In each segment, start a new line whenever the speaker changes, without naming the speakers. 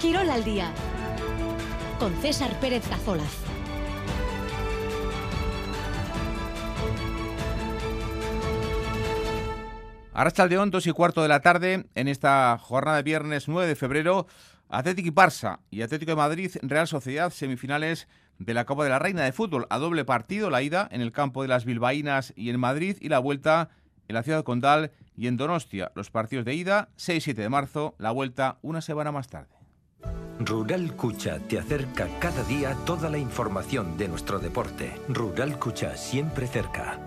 Quirol al día con César Pérez Cazolaz.
Arrachaldeón, dos y cuarto de la tarde, en esta jornada de viernes 9 de febrero, Atlético y Barça y Atlético de Madrid, Real Sociedad, semifinales de la Copa de la Reina de Fútbol, a doble partido, la ida en el campo de las Bilbaínas y en Madrid y la vuelta en la ciudad Condal y en Donostia. Los partidos de ida, 6 y 7 de marzo, la vuelta una semana más tarde.
Rural Cucha te acerca cada día toda la información de nuestro deporte. Rural Cucha siempre cerca.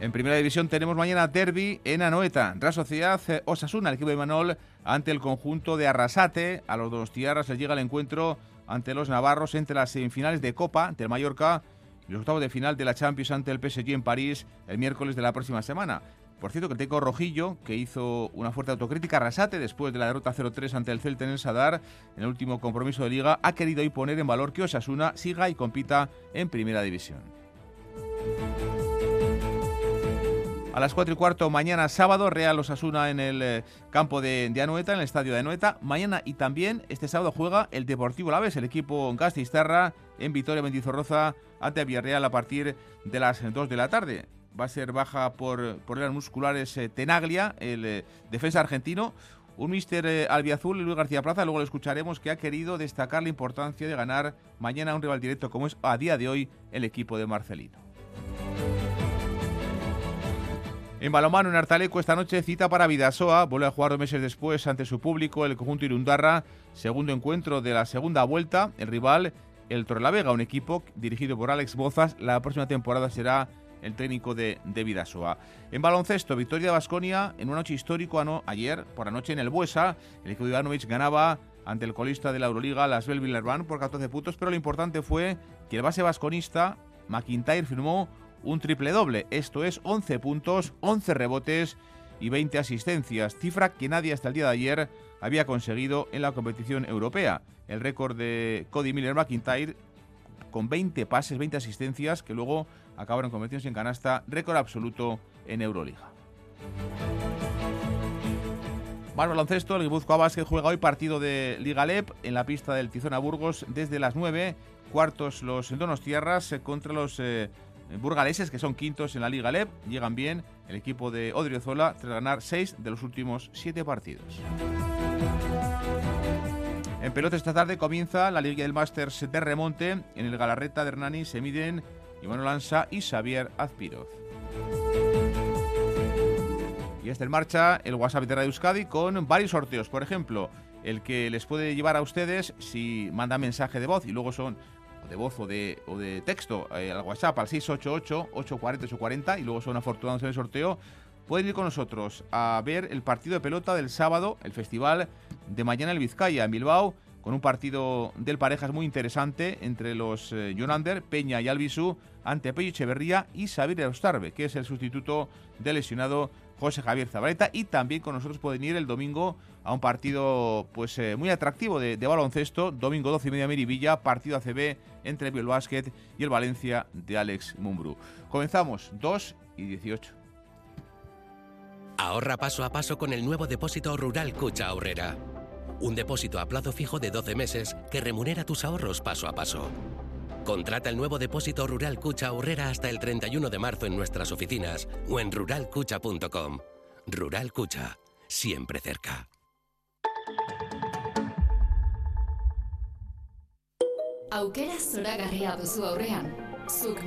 En primera división tenemos mañana derby en Anoeta. Real Sociedad eh, Osasuna, el equipo de Manol, ante el conjunto de Arrasate. A los dos tierras les llega el encuentro ante los navarros entre las semifinales de Copa, ante el Mallorca, los octavos de final de la Champions ante el PSG en París el miércoles de la próxima semana. Por cierto, que el Teco Rojillo, que hizo una fuerte autocrítica, Arrasate, después de la derrota 0-3 ante el Celta en el Sadar, en el último compromiso de liga, ha querido hoy poner en valor que Osasuna siga y compita en primera división. A las 4 y cuarto, mañana sábado, Real Osasuna en el eh, campo de, de, Anoeta, en el estadio de Anoeta. Mañana y también este sábado juega el Deportivo Laves, el equipo Gastistarra, en Vitoria Mendizorroza, ante Villarreal a partir de las 2 de la tarde. Va a ser baja por problemas musculares eh, Tenaglia, el eh, defensa argentino. Un mister eh, albiazul, Luis García Plaza, luego lo escucharemos, que ha querido destacar la importancia de ganar mañana un rival directo como es a día de hoy el equipo de Marcelino. En balomano, en Artaleco, esta noche cita para Vidasoa. Vuelve a jugar dos meses después ante su público el conjunto Irundarra. Segundo encuentro de la segunda vuelta. El rival, el Torrelavega, un equipo dirigido por Alex Bozas. La próxima temporada será el técnico de, de Vidasoa. En baloncesto, victoria de Basconia en una noche histórico ano, ayer, por la noche en el Buesa. El equipo de ganaba ante el colista de la Euroliga, las Belvillerban, por 14 puntos. Pero lo importante fue que el base vasconista, McIntyre, firmó un triple doble, esto es 11 puntos, 11 rebotes y 20 asistencias, cifra que nadie hasta el día de ayer había conseguido en la competición europea. El récord de Cody Miller McIntyre con 20 pases, 20 asistencias que luego acabaron convirtiéndose en canasta, récord absoluto en Euroliga. Más baloncesto, el Guipúzcoa Basket juega hoy partido de Liga LEP en la pista del Tizona Burgos desde las 9, cuartos los Tierras contra los eh, burgaleses, que son quintos en la Liga LEP, llegan bien el equipo de Odriozola tras ganar seis de los últimos siete partidos. En pelota esta tarde comienza la Liga del Masters de remonte. En el Galarreta de Hernani se miden Iván Lanza y Xavier Azpiroz. Y está en marcha el WhatsApp de Radio Euskadi con varios sorteos. Por ejemplo, el que les puede llevar a ustedes si manda mensaje de voz y luego son de voz o de, o de texto eh, al WhatsApp al 688-840-840 y luego son afortunados en el sorteo, pueden ir con nosotros a ver el partido de pelota del sábado, el festival de mañana en Vizcaya, en Bilbao, con un partido del parejas muy interesante entre los eh, Jonander, Peña y Albisu, ante Pello Echeverría y Xavier Eustarbe, que es el sustituto del lesionado José Javier Zabaleta. Y también con nosotros pueden ir el domingo a un partido pues eh, muy atractivo de, baloncesto, domingo 12 y media Miribilla, partido ACB entre el Basket y el Valencia de Alex Mumbrú. Comenzamos 2 y 18.
Ahorra paso a paso con el nuevo depósito rural Cucha Ahorrera. Un depósito a plazo fijo de 12 meses que remunera tus ahorros paso a paso. Contrata el nuevo depósito rural Cucha Ahorrera hasta el 31 de marzo en nuestras oficinas o en ruralcucha.com. Rural Cucha, siempre cerca.
Aukera zoragarria duzu aurrean, zuk.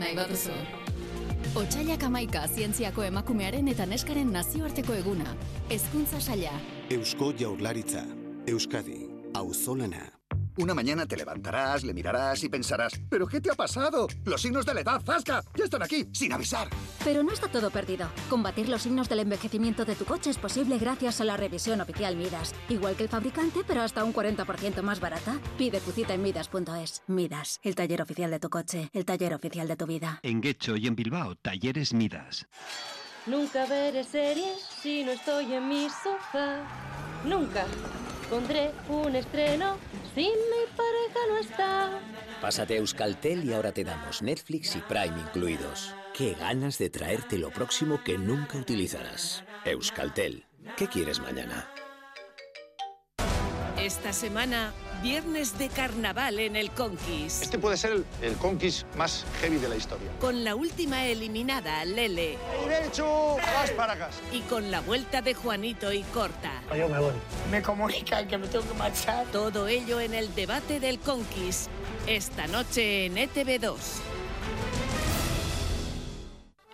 Otsailak amaika zientziako emakumearen eta neskaren nazioarteko eguna. Hezkuntza saila.
Eusko Jaurlaritza. Euskadi. Auzolana.
Una mañana te levantarás, le mirarás y pensarás, ¿pero qué te ha pasado? Los signos de la edad, ¡zasca! Ya están aquí, sin avisar.
Pero no está todo perdido. Combatir los signos del envejecimiento de tu coche es posible gracias a la revisión oficial Midas. Igual que el fabricante, pero hasta un 40% más barata. Pide tu cita en Midas.es. Midas, el taller oficial de tu coche, el taller oficial de tu vida.
En Guecho y en Bilbao, talleres Midas.
Nunca veré series si no estoy en mi sofá. Nunca pondré un estreno si mi pareja no está.
Pásate a Euskaltel y ahora te damos Netflix y Prime incluidos. Qué ganas de traerte lo próximo que nunca utilizarás. Euskaltel. ¿Qué quieres mañana?
Esta semana, viernes de carnaval en el Conquis.
Este puede ser el, el Conquis más heavy de la historia.
Con la última eliminada, Lele.
¡Vas para casa!
Y con la vuelta de Juanito y Corta.
Yo me voy. Me comunican que me tengo que marchar.
Todo ello en el debate del Conquis. Esta noche en E ETV2.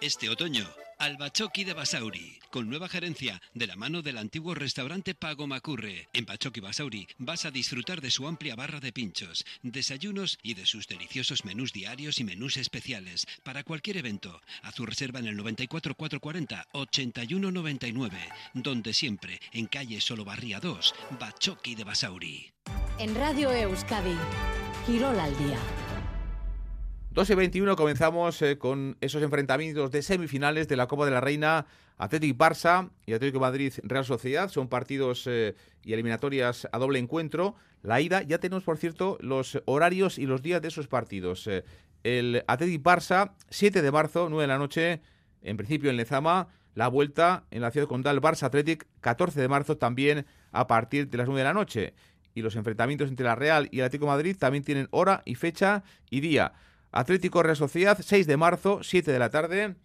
Este otoño, Albachoqui de Basauri, con nueva gerencia de la mano del antiguo restaurante Pago Macurre. En Bachoqui Basauri vas a disfrutar de su amplia barra de pinchos, desayunos y de sus deliciosos menús diarios y menús especiales para cualquier evento. Haz tu reserva en el 94 440 8199, donde siempre, en calle Solobarría 2, Bachoqui de Basauri.
En Radio Euskadi, Girol al día.
2 y 21 comenzamos eh, con esos enfrentamientos de semifinales de la Copa de la Reina Atlético Barça y Atlético Madrid Real Sociedad. Son partidos eh, y eliminatorias a doble encuentro. La ida, ya tenemos por cierto los horarios y los días de esos partidos. Eh, el Atlético Barça, 7 de marzo, 9 de la noche, en principio en Lezama. La vuelta en la ciudad condal Barça Athletic, 14 de marzo también a partir de las 9 de la noche. Y los enfrentamientos entre la Real y el Atlético Madrid también tienen hora y fecha y día. Atlético Real Sociedad, 6 de marzo, 7 de la tarde.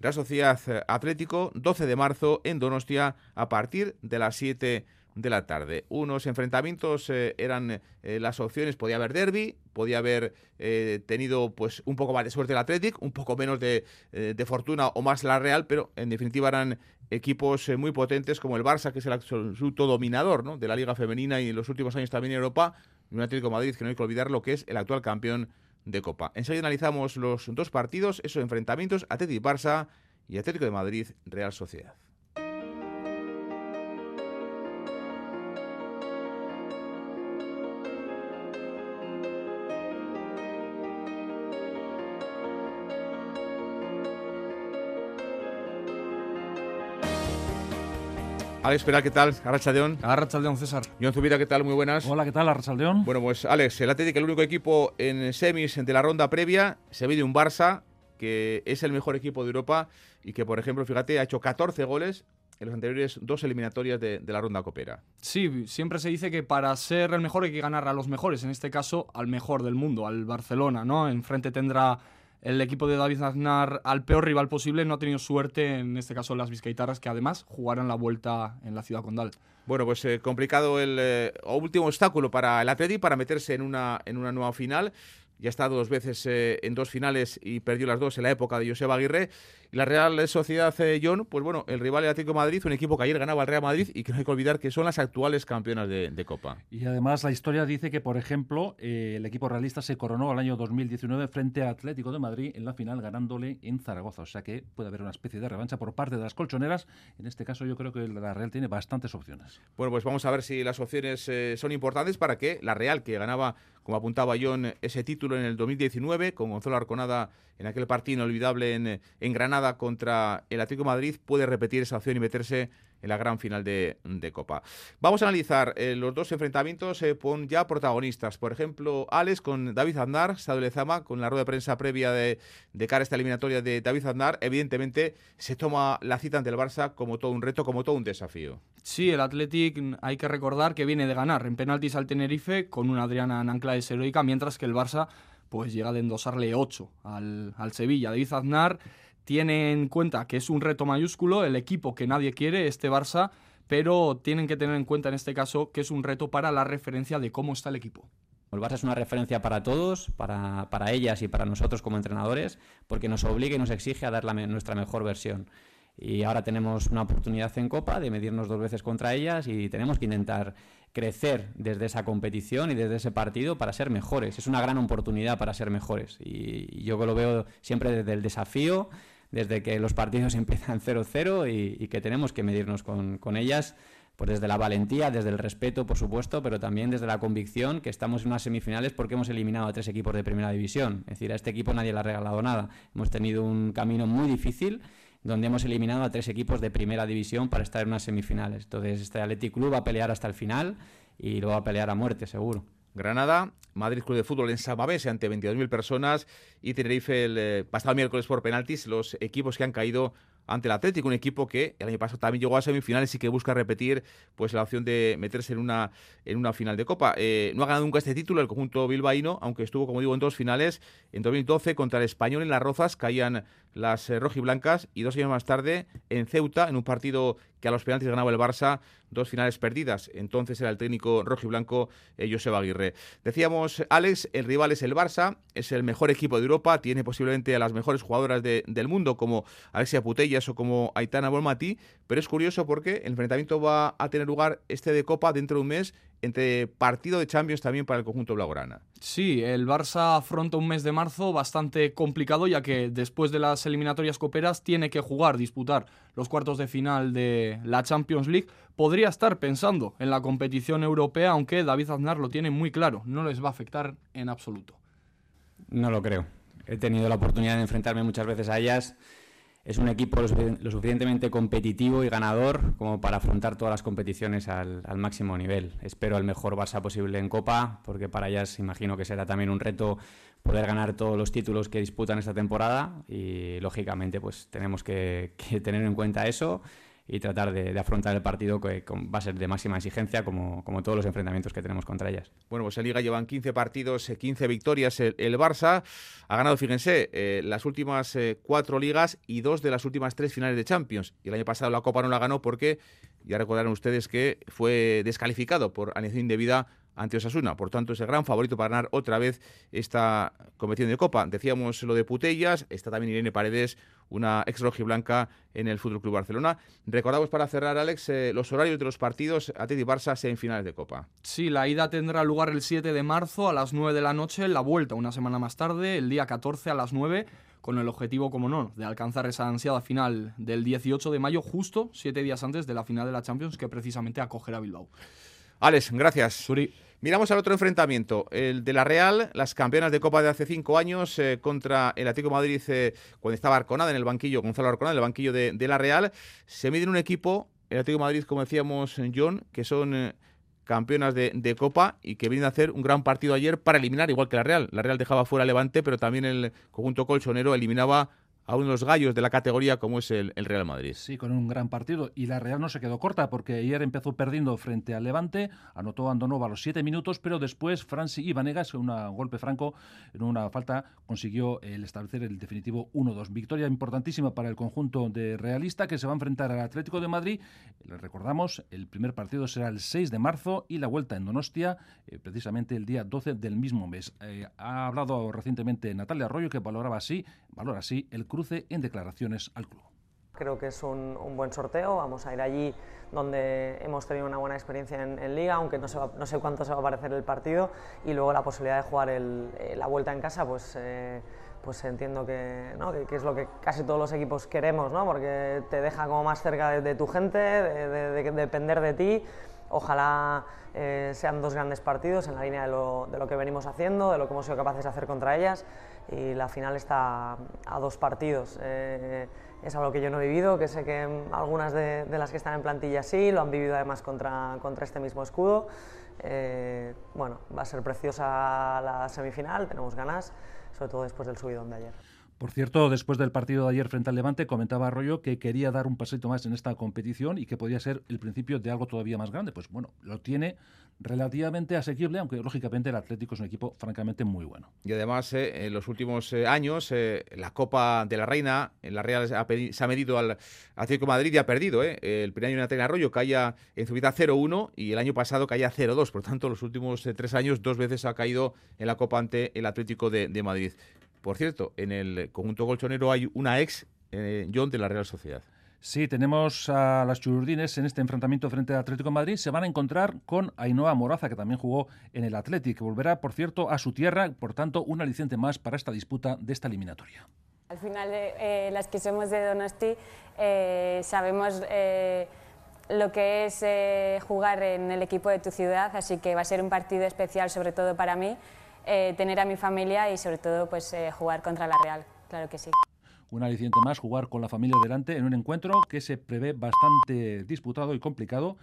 Real Sociedad eh, Atlético, 12 de marzo en Donostia, a partir de las 7 de la tarde. Unos enfrentamientos eh, eran eh, las opciones, podía haber derby, podía haber tenido pues un poco más de suerte el Athletic, un poco menos de, de fortuna o más la Real, pero en definitiva eran equipos muy potentes como el Barça, que es el absoluto dominador ¿no? de la Liga Femenina y en los últimos años también en Europa, un Atlético Madrid que no hay que olvidar lo que es el actual campeón de Copa. Enseguida analizamos los dos partidos, esos enfrentamientos, Atlético y Barça y Atlético de Madrid, Real Sociedad. Alex Peral, ¿qué tal? Arrachaldeón.
Arrachaldeón, César.
John Zubira, ¿qué tal? Muy buenas.
Hola, ¿qué tal? Arrachaldeón.
Bueno, pues Alex, el Atlético, el único equipo en semis de la ronda previa, se ve de un Barça que es el mejor equipo de Europa y que, por ejemplo, fíjate, ha hecho 14 goles en las anteriores dos eliminatorias de, de, la ronda copera.
Sí, siempre se dice que para ser el mejor hay que ganar a los mejores, en este caso al mejor del mundo, al Barcelona, ¿no? Enfrente tendrá el equipo de David Aznar al peor rival posible, no ha tenido suerte, en este caso las Vizcaitaras, que además jugarán la vuelta en la ciudad condal.
Bueno, pues eh, complicado el eh, último obstáculo para el Atleti para meterse en una, en una nueva final. Ya ha estado dos veces eh, en dos finales y perdió las dos en la época de Joseba Aguirre. Y la Real Sociedad eh, John, pues bueno, el rival del Atlético de Madrid, un equipo que ayer ganaba al Real Madrid y que no hay que olvidar que son las actuales campeonas de, de Copa.
Y además la historia dice que, por ejemplo, eh, el equipo realista se coronó el año 2019 frente a Atlético de Madrid en la final ganándole en Zaragoza. O sea que puede haber una especie de revancha por parte de las colchoneras. En este caso yo creo que la Real tiene bastantes opciones.
Bueno, pues vamos a ver si las opciones son importantes para que la Real, que ganaba, como apuntaba John, ese título en el 2019 con Gonzalo Arconada en aquel partido inolvidable en, en Granada contra el Atlético Madrid, puede repetir esa opción y meterse en la gran final de, Copa. Vamos a analizar eh, los dos enfrentamientos eh, con ya protagonistas. Por ejemplo, Alex con David Aznar, Estado Lezama, con la rueda de prensa previa de, de cara a esta eliminatoria de David Aznar. Evidentemente, se toma la cita ante el Barça como todo un reto, como todo un desafío.
Sí, el Athletic hay que recordar que viene de ganar en penaltis al Tenerife con una Adriana en ancla heroica, mientras que el Barça pues llega de endosarle 8 al, al Sevilla. David Aznar tiene en cuenta que es un reto mayúsculo, el equipo que nadie quiere, este Barça, pero tienen que tener en cuenta en este caso que es un reto para la referencia de cómo está el equipo.
El Barça es una referencia para todos, para, para ellas y para nosotros como entrenadores, porque nos obliga y nos exige a dar nuestra mejor versión. Y ahora tenemos una oportunidad en Copa de medirnos dos veces contra ellas y tenemos que intentar crecer desde esa competición y desde ese partido para ser mejores. Es una gran oportunidad para ser mejores. Y yo lo veo siempre desde el desafío, desde que los partidos empiezan 0-0 y, y, que tenemos que medirnos con, con, ellas, pues desde la valentía, desde el respeto, por supuesto, pero también desde la convicción que estamos en unas semifinales porque hemos eliminado a tres equipos de primera división. Es decir, a este equipo nadie le ha regalado nada. Hemos tenido un camino muy difícil donde hemos eliminado a tres equipos de primera división para estar en unas semifinales. Entonces, este Athletic Club va a pelear hasta el final y lo va a pelear a muerte, seguro.
Granada, Madrid Club de Fútbol en Samamés ante 22.000 personas y Tenerife el eh, pasado miércoles por penaltis, los equipos que han caído ante el Atlético, un equipo que el año pasado también llegó a semifinales y que busca repetir pues la opción de meterse en una, en una final de Copa. Eh, no ha ganado nunca este título el conjunto bilbaíno, aunque estuvo, como digo, en dos finales. En 2012 contra el Español en Las Rozas caían las eh, rojiblancas y dos años más tarde en Ceuta, en un partido que a los penaltis ganaba el Barça, dos finales perdidas. Entonces era el técnico rojiblanco eh, Joseba Aguirre. Decíamos, Alex, el rival es el Barça, es el mejor equipo de Europa, tiene posiblemente a las mejores jugadoras del mundo como Alexia Putellas o como Aitana Bolmati, pero es curioso porque el enfrentamiento va a tener lugar este de Copa dentro de un mes entre partido de Champions también para el conjunto blaugrana.
Sí, el Barça afronta un mes de marzo bastante complicado ya que después de las eliminatorias coperas tiene que jugar, disputar los cuartos de final de la Champions League. Podría estar pensando en la competición europea, aunque David Aznar lo tiene muy claro, no les va a afectar en absoluto.
No lo creo. He tenido la oportunidad de enfrentarme muchas veces a ellas es un equipo lo, suficientemente competitivo y ganador como para afrontar todas las competiciones al, máximo nivel. Espero el mejor Barça posible en Copa, porque para ellas imagino que será también un reto poder ganar todos los títulos que disputan esta temporada y lógicamente pues tenemos que tener en cuenta eso y tratar de, afrontar el partido que va a ser de máxima exigencia como, como, todos los enfrentamientos que tenemos contra ellas.
Bueno, pues en Liga llevan 15 partidos, 15 eh, victorias el, Barça. Ha ganado, fíjense, eh, las últimas eh, cuatro ligas y dos de las últimas tres finales de Champions. Y el año pasado la Copa no la ganó porque, ya recordaron ustedes que fue descalificado por alineación indebida ante Osasuna. Por tanto, es el gran favorito para ganar otra vez esta competición de Copa. Decíamos lo de Putellas, está también Irene Paredes, una ex rojiblanca en el Fútbol Club Barcelona. Recordamos para cerrar, Alex, eh, los horarios de los partidos Atleti y Barça finales de Copa.
Sí, la ida tendrá lugar el 7 de marzo a las 9 de la noche, la vuelta una semana más tarde, el día 14 a las 9 con el objetivo, como no, de alcanzar esa ansiada final del 18 de mayo, justo siete días antes de la final de la Champions que precisamente acogerá Bilbao.
Alex, gracias. Suri. Miramos al otro enfrentamiento, el de la Real, las campeonas de Copa de hace cinco años eh, contra el Atlético Madrid eh, cuando estaba Arconada en el banquillo, Gonzalo Arconada en el banquillo de, la Real. Se mide un equipo, el Atlético Madrid, como decíamos, John, que son eh, campeonas de, de, Copa y que vienen a hacer un gran partido ayer para eliminar, igual que la Real. La Real dejaba fuera Levante, pero también el conjunto colchonero eliminaba a uno los gallos de la categoría como es el, Real Madrid.
Sí, con un gran partido. Y la Real no se quedó corta porque ayer empezó perdiendo frente al Levante, anotó Andonova a los siete minutos, pero después Franci y Vanegas, un golpe franco, en una falta, consiguió el establecer el definitivo 1-2. Victoria importantísima para el conjunto de realista que se va a enfrentar al Atlético de Madrid. Les recordamos, el primer partido será el 6 de marzo y la vuelta en Donostia, eh, precisamente el día 12 del mismo mes. Eh, ha hablado recientemente Natalia Arroyo que valoraba así, valora así el cruce en declaraciones al club.
Creo que es un, buen sorteo, vamos a ir allí donde hemos tenido una buena experiencia en, liga, aunque no, no, sé cuánto se va a parecer el partido, y luego la posibilidad de jugar eh, la vuelta en casa, pues, eh, pues entiendo que, que, es lo que casi todos los equipos queremos, ¿no? porque te deja como más cerca de, tu gente, de, depender de ti. Ojalá eh, sean dos grandes partidos en la línea de lo, de lo que venimos haciendo, de lo que hemos sido capaces de hacer contra ellas y la final está a dos partidos. Eh, es algo que yo no he vivido, que sé que algunas de, las que están en plantilla sí, lo han vivido además contra, contra este mismo escudo. Eh, bueno, va a ser preciosa la semifinal, tenemos ganas, sobre todo después del subidón de ayer.
Por cierto, después del partido de ayer frente al Levante, comentaba Arroyo que quería dar un pasito más en esta competición y que podía ser el principio de algo todavía más grande. Pues bueno, lo tiene relativamente asequible, aunque lógicamente el Atlético es un equipo francamente muy bueno.
Y además, eh, en los últimos eh, años, eh, la Copa de la Reina, en la Real se ha medido al Atlético de Madrid y ha perdido. El primer año Natalia Arroyo caía en su vida 0-1 y el año pasado caía 0-2. Por tanto, los últimos tres años, dos veces ha caído en la Copa ante el Atlético de Madrid. Por cierto, en el conjunto colchonero hay una ex, John, de la Real Sociedad.
Sí, tenemos a las chururdines en este enfrentamiento frente al Atlético de Madrid. Se van a encontrar con Ainhoa Moraza, que también jugó en el Atlético. Volverá, por cierto, a su tierra, por tanto, un aliciente más para esta disputa de esta eliminatoria.
Al final, eh, las que somos de Donosti eh, sabemos eh, lo que es jugar en el equipo de tu ciudad, así que va a ser un partido especial, sobre todo para mí, tener a mi familia y sobre todo pues, jugar contra la Real, claro que sí
un aliciente más jugar con la familia delante en un encuentro que se prevé bastante disputado y complicado.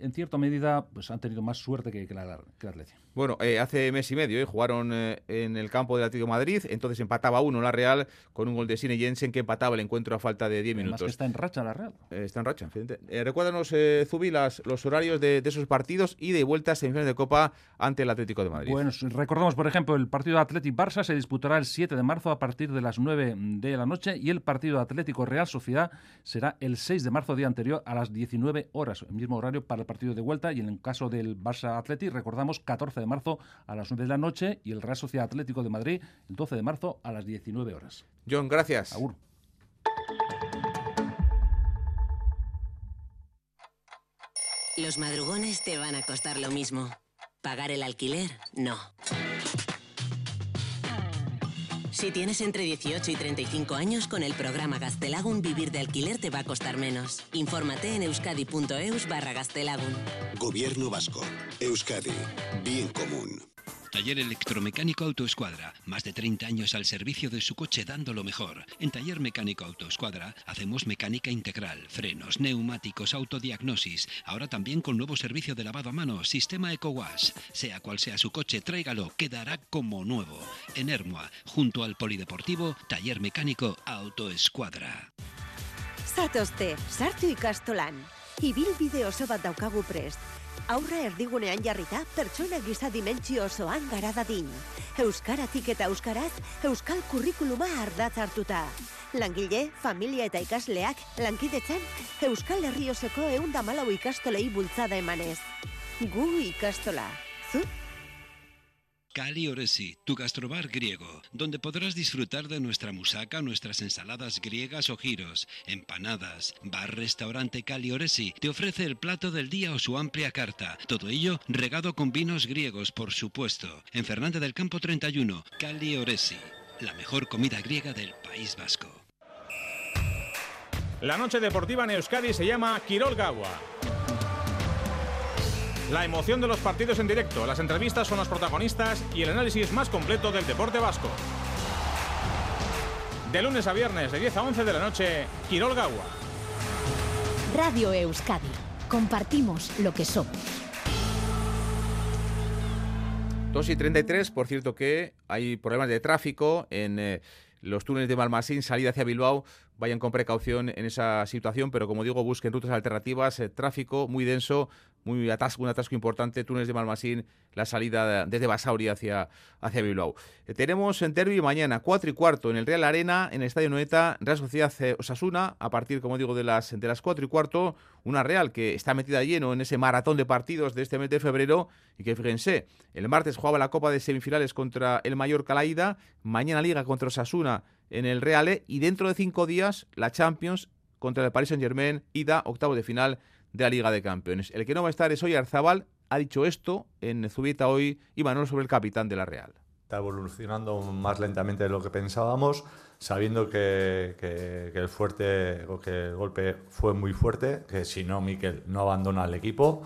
En cierta medida, pues han tenido más suerte que, que la, que la Atlético.
Bueno, eh, hace mes y medio eh, jugaron eh, en el campo del Atlético de Madrid, entonces empataba uno la Real con un gol de Sine Jensen que empataba el encuentro a falta de 10 minutos.
que está en racha la Real.
está en racha, recuérdanos, Zubi, los horarios de, esos partidos y de vueltas semifinales de Copa ante el Atlético de Madrid.
Bueno, recordamos, por ejemplo, el partido Atlético-Barça se disputará el 7 de marzo a partir de las 9 de la noche y el partido Atlético-Real Sociedad será el 6 de marzo, día anterior, a las 19 horas, el mismo horario para el partido de vuelta y en el caso del Barça-Atlético, recordamos, 14 de marzo a las 9 de la noche y el Real Sociedad Atlético de Madrid el 12 de marzo a las 19 horas.
John, gracias.
Agur.
Los madrugones te van a costar lo mismo. Pagar el alquiler, no. Si tienes entre 18 y 35 años, con el programa Gastelagun vivir de alquiler te va a costar menos. Infórmate en euskadi.eus barra Gastelagun.
Gobierno Vasco. Euskadi. Bien común.
Taller Electromecánico Autoescuadra. Más de 30 años al servicio de su coche dando lo mejor. En Taller Mecánico Autoescuadra hacemos mecánica integral, frenos, neumáticos, autodiagnosis. Ahora también con nuevo servicio de lavado a mano, sistema EcoWash. Sea cual sea su coche, tráigalo, quedará como nuevo. En Hermoa, junto al Polideportivo, Taller Mecánico Autoescuadra.
Zatozte, sartu ikastolan. Ibilbide oso bat daukagu prest. Aurra erdigunean jarrita pertsona giza dimentsio osoan gara dadin. Euskaratik eta euskaraz, euskal kurrikuluma ardatz hartuta. Langile, familia eta ikasleak, lankidetzen, euskal herrioseko eundamalau ikastolei bultzada emanez. Gu ikastola. Zu?
Cali Oresi, tu gastrobar griego, donde podrás disfrutar de nuestra musaca, nuestras ensaladas griegas o giros, empanadas. Bar-restaurante Cali Oresi te ofrece el plato del día o su amplia carta. Todo ello regado con vinos griegos, por supuesto. En Fernández del Campo 31, Cali Oresi, la mejor comida griega del País Vasco.
La noche deportiva en Euskadi se llama Quirol Gawa. La emoción de los partidos en directo, las entrevistas son los protagonistas y el análisis más completo del deporte vasco. De lunes a viernes, de 10 a 11 de la noche, Quirol Gagua.
Radio Euskadi. Compartimos lo que somos.
2 y 33, por cierto que hay problemas de tráfico en eh, los túneles de Malmasín, salida hacia Bilbao. Vayan con precaución en esa situación, pero como digo, busquen rutas alternativas, eh, tráfico muy denso, muy atasco, un atasco importante, túneles de Malmasín, la salida desde Basauri hacia, hacia Bilbao. Eh, tenemos en derby mañana, 4 y cuarto, en el Real Arena, en el Estadio Noeta, Real Sociedad eh, Osasuna, a partir, como digo, de las, de las 4 y cuarto, una Real que está metida lleno en ese maratón de partidos de este mes de febrero y que fíjense, el martes jugaba la Copa de Semifinales contra el Mayor Calaída, mañana Liga contra Osasuna en el Real e, y dentro de cinco días la Champions contra el Paris Saint Germain, ida octavo de final de la Liga de Campeones. El que no va a estar es hoy Arzabal, ha dicho esto en Zubita hoy y Manuel sobre el capitán de la Real.
Está evolucionando más lentamente de lo que pensábamos, sabiendo que, el fuerte que el golpe fue muy fuerte, que si no Miquel no abandona al equipo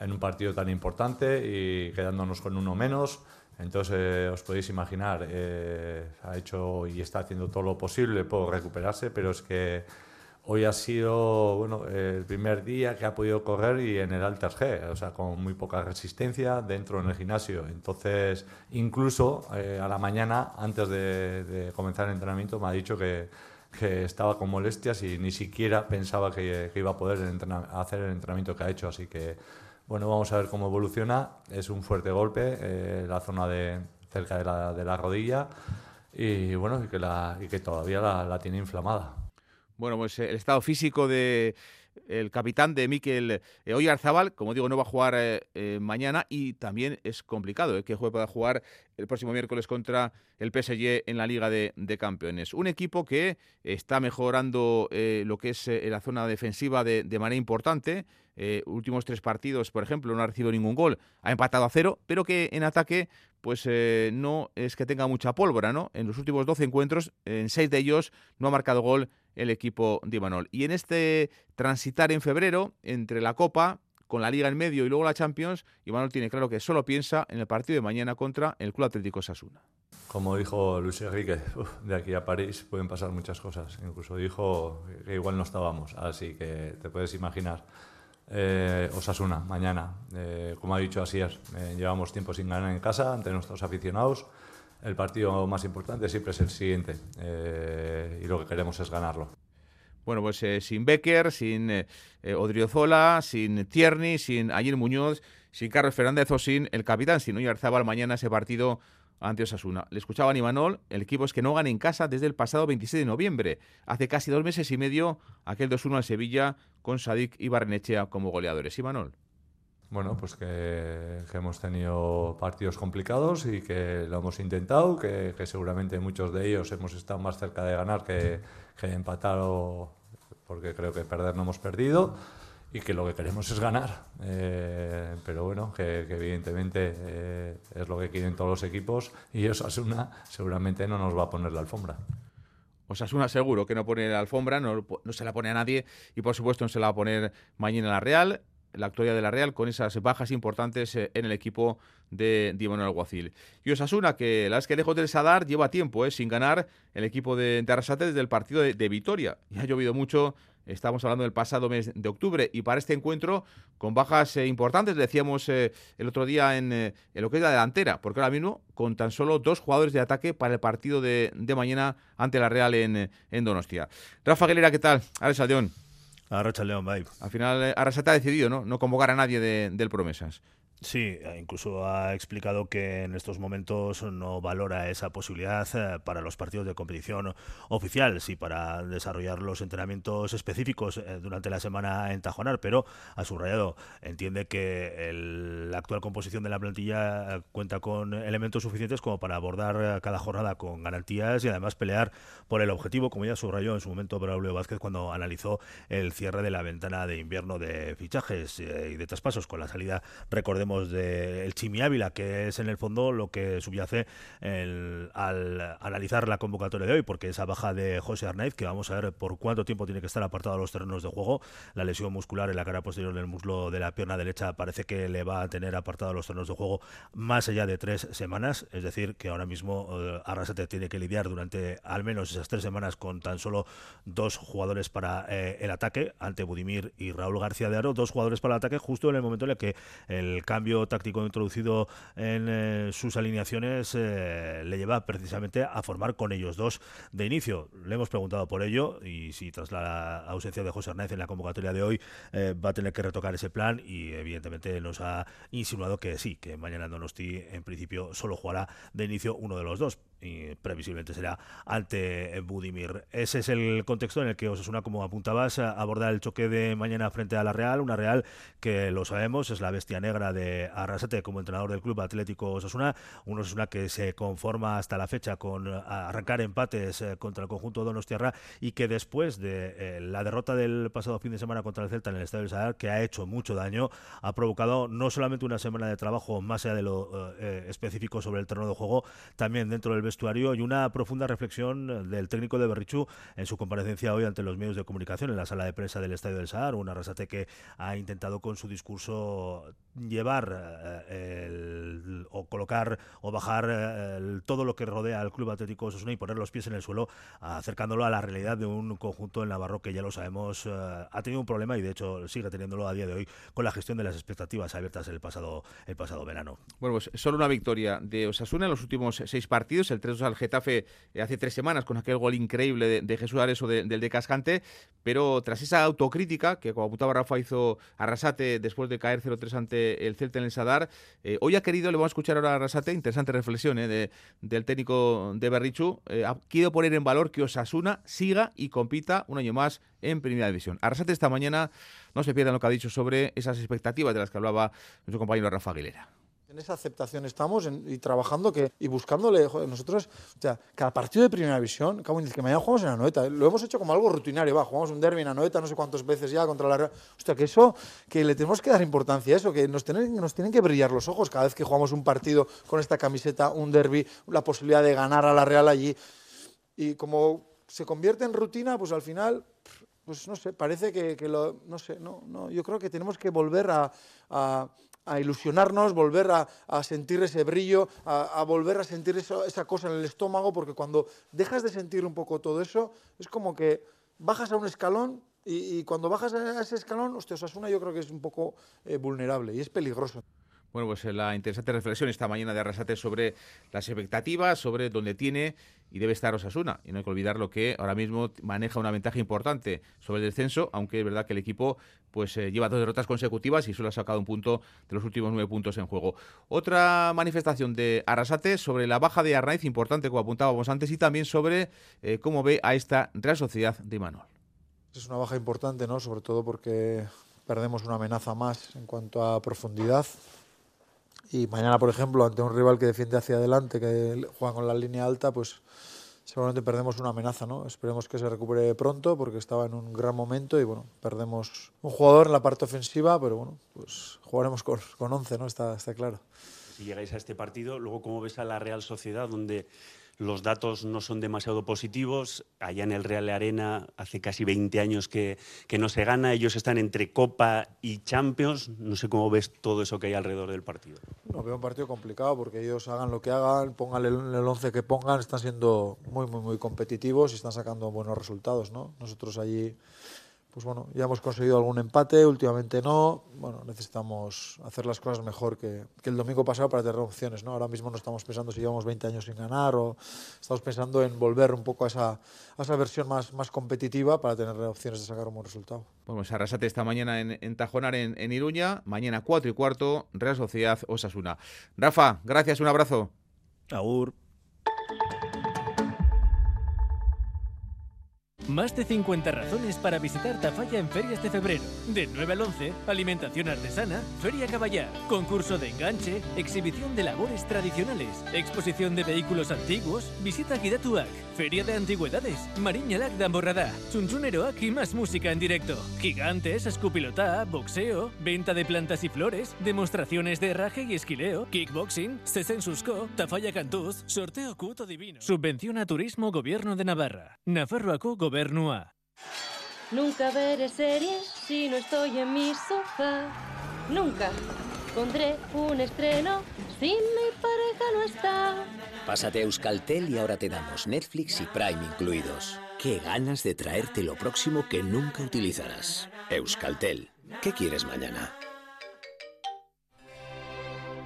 en un partido tan importante y quedándonos con uno menos. Entonces, eh, os podéis imaginar, eh, ha hecho y está haciendo todo lo posible por recuperarse, pero es que Hoy ha sido bueno, el primer día que ha podido correr y en el Alter G, o sea, con muy poca resistencia dentro en el gimnasio. Entonces, incluso eh, a la mañana, antes de, comenzar el entrenamiento, me ha dicho que, estaba con molestias y ni siquiera pensaba que, iba a poder hacer el entrenamiento que ha hecho. Así que, bueno, vamos a ver cómo evoluciona. Es un fuerte golpe, eh, la zona de cerca de la, rodilla y, bueno, que, todavía la tiene inflamada.
Bueno, pues eh, el estado físico de el capitán de Miquel eh, como digo, no va a jugar eh, mañana y también es complicado que juegue pueda jugar el próximo miércoles contra el PSG en la Liga de, Campeones. Un equipo que está mejorando lo que es la zona defensiva de, de manera importante. últimos tres partidos, por ejemplo, no ha recibido ningún gol, ha empatado a cero, pero que en ataque pues no es que tenga mucha pólvora, ¿no? En los últimos 12 encuentros, en seis de ellos no ha marcado gol el equipo de Imanol. Y en este transitar en febrero entre la Copa, con la Liga en medio y luego la Champions, Imanol tiene claro que solo piensa en el partido de mañana contra el Club Atlético Sasuna.
Como dijo Luis Enrique, de aquí a París pueden pasar muchas cosas. Incluso dijo que igual no estábamos, así que te puedes imaginar. eh, Osasuna, mañana. Eh, como ha dicho Asier, eh, llevamos tiempo sin ganar en casa ante nuestros aficionados. El partido más importante siempre es el siguiente eh, y lo que queremos es ganarlo.
Bueno, pues eh, sin Becker, sin eh, eh, Odriozola, sin Tierney, sin Ayer Muñoz, sin Carlos Fernández o sin el capitán, sin Oyarzabal mañana ese partido ante Osasuna. Le escuchaban Imanol, el equipo es que no gana en casa desde el pasado 26 de noviembre. Hace casi dos meses y medio aquel 2-1 al Sevilla con Sadik y Barrenechea como goleadores. Imanol.
Bueno, pues que, que hemos tenido partidos complicados y que lo hemos intentado, que, que seguramente muchos de ellos hemos estado más cerca de ganar que, que de empatar, o, porque creo que perder no hemos perdido y que lo que queremos es ganar. Eh, pero bueno, que, que evidentemente eh, es lo que quieren todos los equipos y Osasuna seguramente no nos va a poner la alfombra.
Osasuna seguro que no pone la alfombra, no, no se la pone a nadie y por supuesto no se la va a poner mañana la Real la actualidad de la Real con esas bajas importantes eh, en el equipo de Dimon Alguacil. Y Osasuna, que la que lejos del Sadar lleva tiempo eh, sin ganar el equipo de, de Arrasate desde el partido de, Vitoria. Y ha llovido mucho, estamos hablando del pasado mes de octubre, y para este encuentro con bajas eh, importantes, decíamos eh, el otro día en, en, lo que es la delantera, porque ahora mismo con tan solo dos jugadores de ataque para el partido de, de mañana ante la Real en, en Donostia. Rafa Aguilera, ¿qué tal? Alex Aldeón.
Arracha León, bye.
Al final, Arrasate ha decidido ¿no? no convocar a nadie de, del Promesas.
Sí, incluso ha explicado que en estos momentos no valora esa posibilidad eh, para los partidos de competición oficial, sí para desarrollar los entrenamientos específicos eh, durante la semana en Tajonar, pero ha subrayado, entiende que el, la actual composición de la plantilla eh, cuenta con elementos suficientes como para abordar cada jornada con garantías y además pelear por el objetivo, como ya subrayó en su momento Braulio Vázquez cuando analizó el cierre de la ventana de invierno de fichajes y de traspasos con la salida, recordemos, del de Chimi Ávila, que es en el fondo lo que subyace el, al analizar la convocatoria de hoy, porque esa baja de José Arnaiz, que vamos a ver por cuánto tiempo tiene que estar apartado de los terrenos de juego, la lesión muscular en la cara posterior del muslo de la pierna derecha parece que le va a tener apartado de los terrenos de juego más allá de tres semanas, es decir, que ahora mismo uh, Arrasate tiene que lidiar durante al menos esas tres semanas con tan solo dos jugadores para eh, el ataque, ante Budimir y Raúl García de Aro, dos jugadores para el ataque justo en el momento en el que el cambio táctico introducido en eh, sus alineaciones eh, le lleva precisamente a formar con ellos dos de inicio. Le hemos preguntado por ello y si tras la ausencia de José Hernández en la convocatoria de hoy eh, va a tener que retocar ese plan y evidentemente nos ha insinuado que sí, que mañana Donosti en principio solo jugará de inicio uno de los dos y previsiblemente será ante Budimir. Ese es el contexto en el que Osasuna, como apuntabas, aborda el choque de mañana frente a la Real, una Real que lo sabemos es la bestia negra de Arrasate como entrenador del Club Atlético Osasuna, un Osasuna que se conforma hasta la fecha con arrancar empates eh, contra el conjunto Donostiarra y que después de eh, la derrota del pasado fin de semana contra el Celta en el Estadio del Sadar, que ha hecho mucho daño, ha provocado no solamente una semana de trabajo más allá de lo eh, específico sobre el terreno de juego, también dentro del y una profunda reflexión del técnico de Berrichu en su comparecencia hoy ante los medios de comunicación en la sala de prensa del Estadio del Sadar, un Arrasate que ha intentado con su discurso llevar eh, el, o colocar o bajar eh, todo lo que rodea al Club Atlético Osasuna y poner los pies en el suelo, acercándolo a la realidad de un conjunto en Navarro que ya lo sabemos eh, ha tenido un problema y de hecho sigue teniéndolo a día de hoy con la gestión de las expectativas abiertas el pasado el pasado verano.
Bueno, pues solo una victoria de Osasuna en los últimos seis partidos, 3-2 al Getafe hace tres semanas con aquel gol increíble de, Jesús Ares o de, del de Cascante, pero tras esa autocrítica que como apuntaba Rafa hizo Arrasate después de caer 0-3 ante el Celta en el Sadar, eh, hoy ha querido, le vamos a escuchar ahora a Arrasate, interesante reflexión eh, de, del técnico de Berrichu, eh, ha querido poner en valor que Osasuna siga y compita un año más en Primera División. Arrasate esta mañana no se pierdan lo que ha dicho sobre esas expectativas de las que hablaba nuestro compañero Rafa Aguilera
en esa aceptación estamos en, y trabajando que, y buscándole, joder, nosotros, o sea, cada partido de primera división, que mañana jugamos en Anoeta, lo hemos hecho como algo rutinario, va, jugamos un derby en Anoeta no sé cuántas veces ya contra la Real, hostia, que eso, que le tenemos que dar importancia a eso, que nos tienen, nos tienen que brillar los ojos cada vez que jugamos un partido con esta camiseta, un derby, la posibilidad de ganar a la Real allí, y como se convierte en rutina, pues al final pues no sé, parece que, que, lo, no sé, no, no, yo creo que tenemos que volver a, a, a ilusionarnos, volver a, a, sentir ese brillo, a, volver a sentir esa cosa en el estómago, porque cuando dejas de sentir un poco todo eso, es como que bajas a un escalón Y, y cuando bajas a ese escalón, hostia, Osasuna yo creo que es un poco eh, vulnerable y es peligroso.
Bueno, pues eh, la interesante reflexión esta mañana de Arrasate sobre las expectativas, sobre dónde tiene y debe estar Osasuna. Y no hay que olvidar lo que ahora mismo maneja una ventaja importante sobre el descenso, aunque es verdad que el equipo pues eh, lleva dos derrotas consecutivas y solo ha sacado un punto de los últimos nueve puntos en juego. Otra manifestación de Arrasate sobre la baja de Arnaiz, importante como apuntábamos antes, y también sobre eh, cómo ve a esta Real Sociedad de Manuel.
Es una baja importante, ¿no? Sobre todo porque perdemos una amenaza más en cuanto a profundidad. Y mañana, por ejemplo, ante un rival que defiende hacia adelante, que juega con la línea alta, pues seguramente perdemos una amenaza, ¿no? Esperemos que se recupere pronto porque estaba en un gran momento y bueno, perdemos un jugador en la parte ofensiva, pero bueno, pues jugaremos con, con 11, ¿no? Está, está claro.
Si llegáis a este partido, luego cómo ves a la Real Sociedad, donde los datos no son demasiado positivos. Allá en el Real Arena hace casi 20 años que, que, no se gana. Ellos están entre Copa y Champions. No sé cómo ves todo eso que hay alrededor del partido.
No, veo un partido complicado porque ellos hagan lo que hagan, pongan el, el 11 que pongan, están siendo muy, muy, muy competitivos y están sacando buenos resultados. ¿no? Nosotros allí pues bueno, ya hemos conseguido algún empate, últimamente no. Bueno, necesitamos hacer las cosas mejor que, que, el domingo pasado para tener opciones, ¿no? Ahora mismo no estamos pensando si llevamos 20 años sin ganar o estamos pensando en volver un poco a esa, a esa versión más, más competitiva para tener opciones de sacar un buen resultado.
Bueno, pues arrasate esta mañana en, en Tajonar, en, en Iruña. Mañana 4 y cuarto, Real Sociedad Osasuna. Rafa, gracias, un abrazo.
Agur.
Más de 50 razones para visitar Tafalla en ferias de febrero. Del 9 al 11, alimentación artesana, feria caballar, concurso de enganche, exhibición de labores tradicionales, exposición de vehículos antiguos, visita Gidatuak, feria de antigüedades, Mariñalak de Amborradá, Chunchuneroak y más música en directo. Gigantes, escupilotá, boxeo, venta de plantas y flores, demostraciones de herraje y esquileo, kickboxing, Sesensusco, Tafalla Cantuz, sorteo cuto divino. Subvención a turismo Gobierno de Navarra. Nafarroaco Gobernua.
Nunca veré series si no estoy en mi sofá. Nunca pondré un estreno si mi pareja no está.
Pásate a Euskaltel y ahora te damos Netflix y Prime incluidos. Qué ganas de traerte lo próximo que nunca utilizarás. Euskaltel. ¿Qué quieres mañana?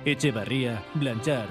Echevarría, Blanchard,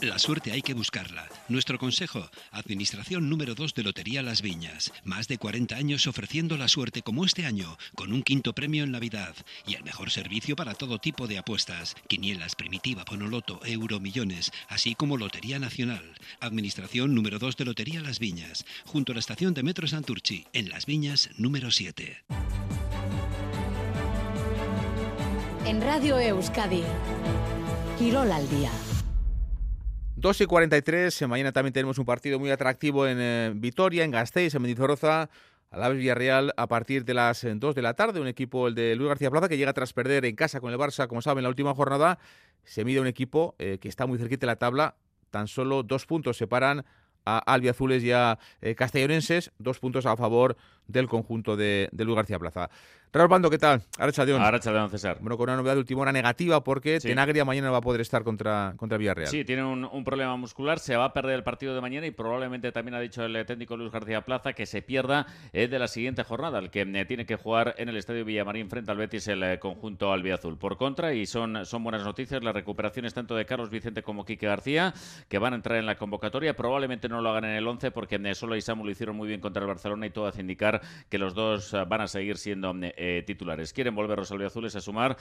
La suerte hay que buscarla. Nuestro consejo, Administración número 2 de Lotería Las Viñas. Más de 40 años ofreciendo la suerte como este año, con un quinto premio en Navidad y el mejor servicio para todo tipo de apuestas. Quinielas, primitiva, ponoloto, euro, millones, así como Lotería Nacional. Administración número 2 de Lotería Las Viñas, junto a la estación de Metro Santurchi, en Las Viñas número 7.
En Radio Euskadi, Quirol al día.
2 y 43, mañana también tenemos un partido muy atractivo en eh, Vitoria, en Gasteiz, en Mendizorroza, Alaves Villarreal a partir de las 2 de la tarde. Un equipo, el de Luis García Plaza, que llega tras perder en casa con el Barça, como saben, en la última jornada. Se mide un equipo eh, que está muy cerquita de la tabla. Tan solo dos puntos separan a albiazules y a eh, castellonenses, dos puntos a favor del conjunto de, de Luis García Plaza. Raúl Bando, ¿qué tal? Arrachaldeón.
Arrachaldeón, César.
Bueno, con una novedad de última hora negativa porque sí. Tenagria mañana va a poder estar contra, contra Villarreal.
Sí, tiene un, un, problema muscular, se va a perder el partido de mañana y probablemente también ha dicho el técnico Luis García Plaza que se pierda eh, de la siguiente jornada, el que eh, tiene que jugar en el Estadio Villamarín frente al Betis el eh, conjunto albiazul. Por contra, y son, son buenas noticias, las recuperaciones tanto de Carlos Vicente como Quique García, que van a entrar en la convocatoria, probablemente no lo hagan en el 11 porque eh, solo y Samu lo hicieron muy bien contra el Barcelona y todo hace indicar que los dos eh, van a seguir siendo eh, titulares quieren volver los albiazules a sumar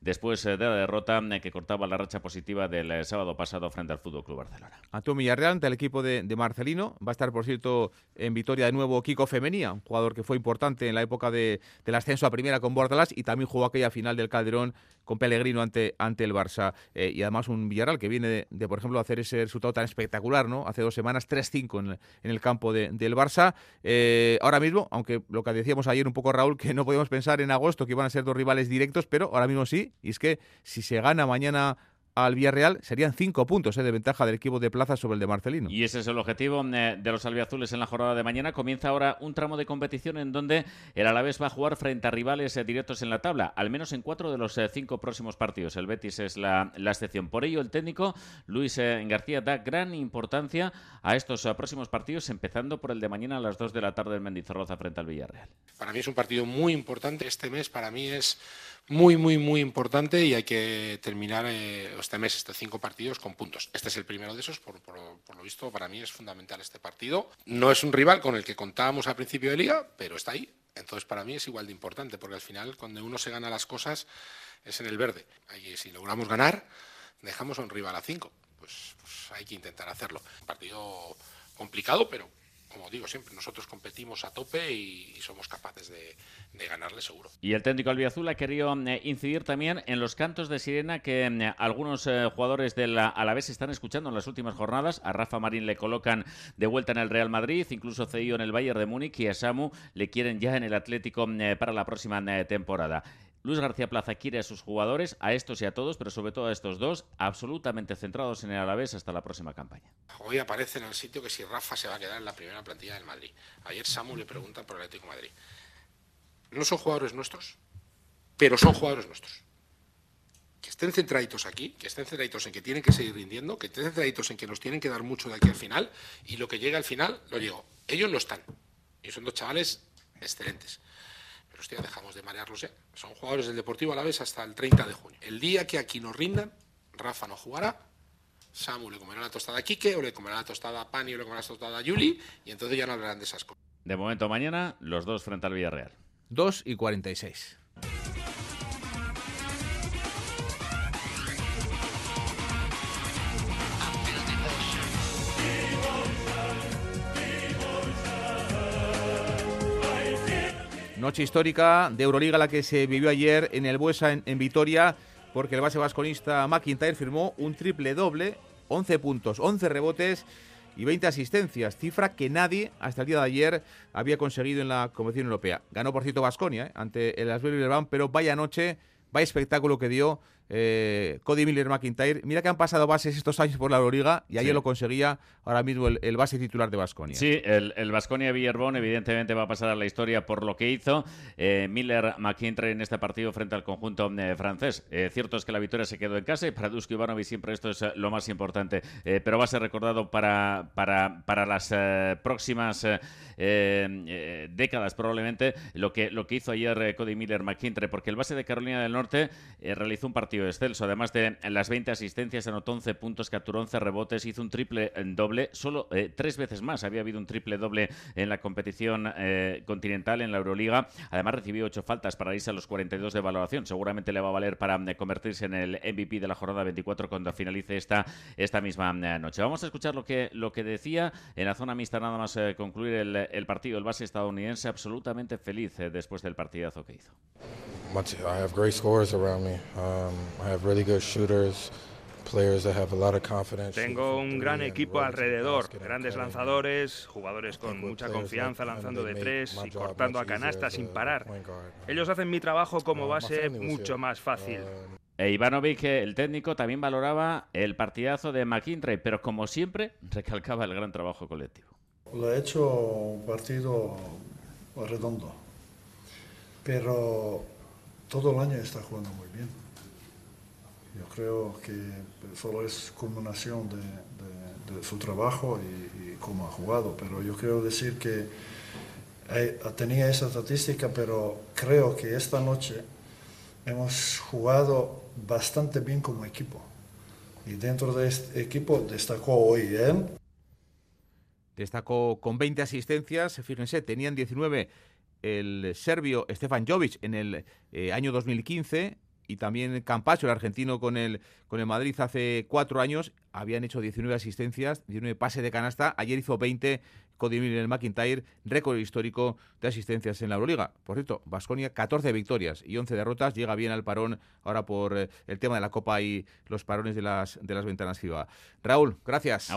después de la derrota que cortaba la racha positiva del sábado pasado frente al Fútbol Club Barcelona.
Ante Villarreal, ante el equipo de, de, Marcelino, va a estar, por cierto, en Vitoria de nuevo Kiko Femenía, un jugador que fue importante en la época de, del ascenso a primera con Bordalas y también jugó aquella final del Calderón con Pellegrino ante, ante el Barça. Eh, y además un Villarreal que viene de, de, por ejemplo, hacer ese resultado tan espectacular, ¿no? Hace dos semanas, 3-5 en, en, el campo de, del Barça. Eh, ahora mismo, aunque lo que decíamos ayer un poco, Raúl, que no podíamos pensar en agosto que iban a ser dos rivales directos, pero ahora mismo sí. Y es que si se gana mañana al Villarreal serían cinco puntos eh, de ventaja del equipo de Plaza sobre el de Marcelino.
Y ese es el objetivo eh, de los albiazules en la jornada de mañana. Comienza ahora un tramo de competición en donde el Alavés va a jugar frente a rivales eh, directos en la tabla, al menos en cuatro de los cinco próximos partidos. El Betis es la, la excepción. Por ello, el técnico Luis García da gran importancia a estos próximos partidos, empezando por el de mañana a las dos de la tarde en Mendizorroza frente al Villarreal.
Para mí es un partido muy importante. Este mes para mí es muy, muy, muy importante y hay que terminar eh, este mes, estos cinco partidos, con puntos. Este es el primero de esos, por, lo visto, para mí es fundamental este partido. No es un rival con el que contábamos al principio de liga, pero está ahí. Entonces, para mí es igual de importante, porque al final, cuando uno se gana las cosas, es en el verde. Ahí, si logramos ganar, dejamos a un rival a cinco. Pues, pues hay que intentar hacerlo. Partido complicado, pero como digo siempre, nosotros competimos a tope y, somos capaces de, ganarle seguro.
Y el técnico albiazul ha querido eh, incidir también en los cantos de sirena que eh, algunos eh, jugadores del Alavés están escuchando en las últimas jornadas. A Rafa Marín le colocan de vuelta en el Real Madrid, incluso Ceillo en el Bayern de Múnich y a Samu le quieren ya en el Atlético para la próxima temporada. Luis García Plaza quiere a sus jugadores, a estos y a todos, pero sobre todo a estos dos, absolutamente centrados en el Alavés hasta la próxima campaña.
Hoy aparece en el sitio que si Rafa se va a quedar en la primera plantilla del Madrid. Ayer Samu le pregunta por el Atlético Madrid. No son jugadores nuestros, pero son jugadores nuestros. Que estén centraditos aquí, que estén centraditos en que tienen que seguir rindiendo, que estén centraditos en que nos tienen que dar mucho de aquí al final, y lo que llega al final, lo digo, ellos no están. Y son dos chavales excelentes hostia, dejamos de marearlos ya. Son jugadores del Deportivo a la vez hasta el 30 de junio. El día que aquí nos rindan, Rafa no jugará, Samu le comerá la tostada a Quique, o le comerá la tostada a Pani, o le comerá la tostada a Yuli, y entonces ya no hablarán de esas cosas.
De momento mañana, los dos frente al Villarreal.
2 y 46. Noche histórica de Euroliga la que se vivió ayer en el Buesa en, Vitoria porque el base vasconista McIntyre firmó un triple doble, 11 puntos, 11 rebotes y 20 asistencias, cifra que nadie hasta el día de ayer había conseguido en la competición europea. Ganó por cierto Vasconia eh, ante el Asbel pero vaya noche, vaya espectáculo que dio eh, Cody Miller McIntyre. Mira que han pasado bases estos años por la Euroliga y ayer lo conseguía ahora mismo el, base titular de Basconia.
Sí, el Basconia Villerbón evidentemente va a pasar a la historia por lo que hizo eh, Miller McIntyre en este partido frente al conjunto eh, francés. cierto es que la victoria se quedó en casa y para Dusko Ivanovic siempre esto es lo más importante, pero va a ser recordado para, para, para las próximas décadas probablemente lo que, lo que hizo ayer Cody Miller McIntyre, porque el base de Carolina del Norte realizó un partido excelso. Además de las 20 asistencias, anotó 11 puntos, capturó 11 rebotes, hizo un triple doble, solo eh, tres veces más había habido un triple doble en la competición eh, continental, en la Euroliga. Además recibió 8 faltas para irse a los 42 de valoración. Seguramente le va a valer para eh, convertirse en el MVP de la jornada 24 cuando finalice esta, esta misma noche. Vamos a escuchar lo que, lo que decía en la zona mixta nada más concluir el, el, partido. El base estadounidense absolutamente feliz después del partidazo que hizo.
I have great scores around me. Um, I have really good shooters.
Tengo un gran equipo alrededor, grandes lanzadores, jugadores con mucha confianza lanzando de tres y cortando a canasta sin parar. Ellos hacen mi trabajo como base mucho más fácil.
E Ivanovic, el técnico, también valoraba el partidazo de McIntyre, pero como siempre recalcaba el gran trabajo colectivo.
Lo he hecho un partido redondo, pero todo el año está jugando muy bien. Yo creo que solo es culminación de, su trabajo y, cómo ha jugado, pero yo quiero decir que tenía esa estadística, pero creo que esta noche hemos jugado bastante bien como equipo. Y dentro de este equipo destacó hoy él.
Destacó con 20 asistencias, fíjense, tenían 19 el serbio Stefan Jovic en el eh, año 2015 y también Campacho, el argentino con el, con el Madrid hace cuatro años, habían hecho 19 asistencias, 19 pases de canasta, ayer hizo 20 Cody el McIntyre, récord histórico de asistencias en la Euroliga. Por cierto, Vasconia 14 victorias y 11 derrotas, llega bien al parón ahora por eh, el tema de la Copa y los parones de las, de las ventanas FIBA. Raúl, gracias.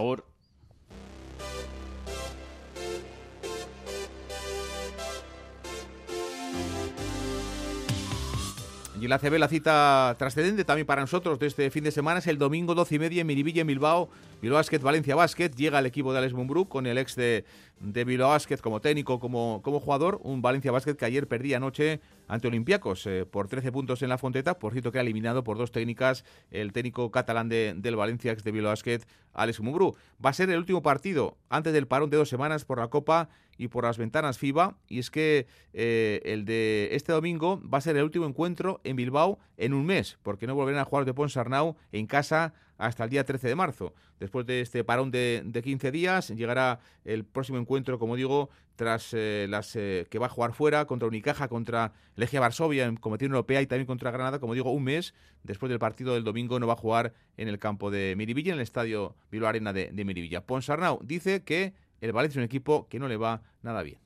Y la CB, la cita trascendente también para nosotros de este fin de semana es el domingo 12 y media en Miribilla, en Bilbao. Bilbao Basket, Valencia Basket. Llega el equipo de Alex Mumbrú con el ex de, de Bilbao Basket como técnico, como, como jugador. Un Valencia Basket que ayer perdía anoche ante Olympiacos eh, por 13 puntos en la Fonteta. Por cierto, que ha eliminado por dos técnicas el técnico catalán de, del Valencia, ex de Bilbao Basket, Alex Mumbrú. Va a ser el último partido antes del parón de dos semanas por la Copa y por las ventanas FIBA. Y es que eh, el de este domingo va a ser el último encuentro en Bilbao en un mes, porque no volverán a jugar de Ponsarnau en casa hasta el día 13 de marzo. Después de este parón de, de 15 días, llegará el próximo encuentro, como digo, tras eh, las eh, que va a jugar fuera contra Unicaja, contra Legia Varsovia en competición europea y también contra Granada, como digo, un mes después del partido del domingo no va a jugar en el campo de Miribilla, en el estadio Bilbao Arena de, de Miribilla. Ponsarnau dice que el Valencia es un equipo que no le va nada bien.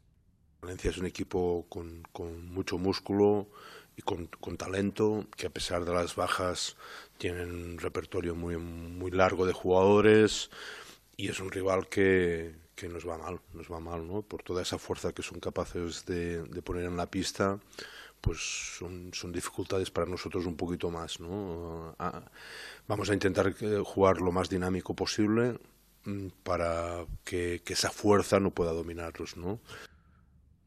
Valencia es un equipo con, con mucho músculo y con, con, talento, que a pesar de las bajas tienen un repertorio muy, muy largo de jugadores y es un rival que, que nos va mal, nos va mal, ¿no? Por toda esa fuerza que son capaces de, de poner en la pista, pues son, son, dificultades para nosotros un poquito más, ¿no? Ah, vamos a intentar eh, jugar lo más dinámico posible, Mm, para que, que, esa fuerza no pueda dominarlos, ¿no?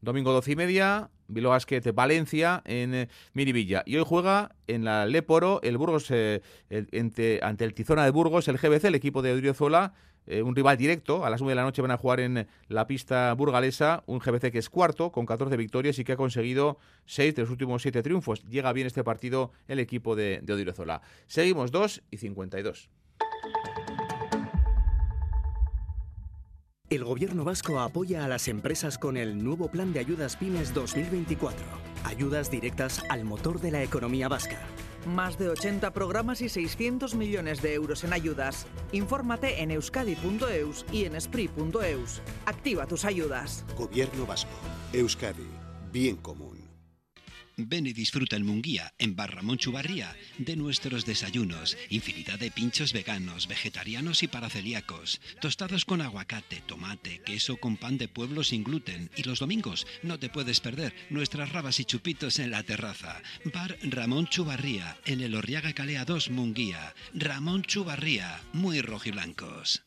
Domingo 12 y media, Bilbao Valencia en eh, Miribilla. Y hoy juega en la Leporo el Burgos eh, ante, el Tizona de Burgos, el GBC, el equipo de Odriozola, eh, un rival directo. A las 9 de la noche van a jugar en la pista burgalesa, un GBC que es cuarto, con 14 victorias y que ha conseguido 6 de los últimos 7 triunfos. Llega bien este partido el equipo de, de Odriozola. Seguimos 2 y 52.
El gobierno vasco apoya a las empresas con el nuevo Plan de Ayudas Pymes 2024. Ayudas directas al motor de la economía vasca.
Más de 80 programas y 600 millones de euros en ayudas. Infórmate en euskadi.eus y en espri.eus. Activa tus ayudas.
Gobierno vasco. Euskadi. Bien común.
Ven y disfruta en Munguía, en Barramón Chubarría, de nuestros desayunos, infinidad de pinchos veganos, vegetarianos y paracelíacos, tostados con aguacate, tomate, queso con pan de pueblo sin gluten y los domingos no te puedes perder nuestras rabas y chupitos en la terraza. Bar Ramón Chubarría, en el Orriaga Calea 2 Munguía. Ramón Chubarría, muy rojiblancos.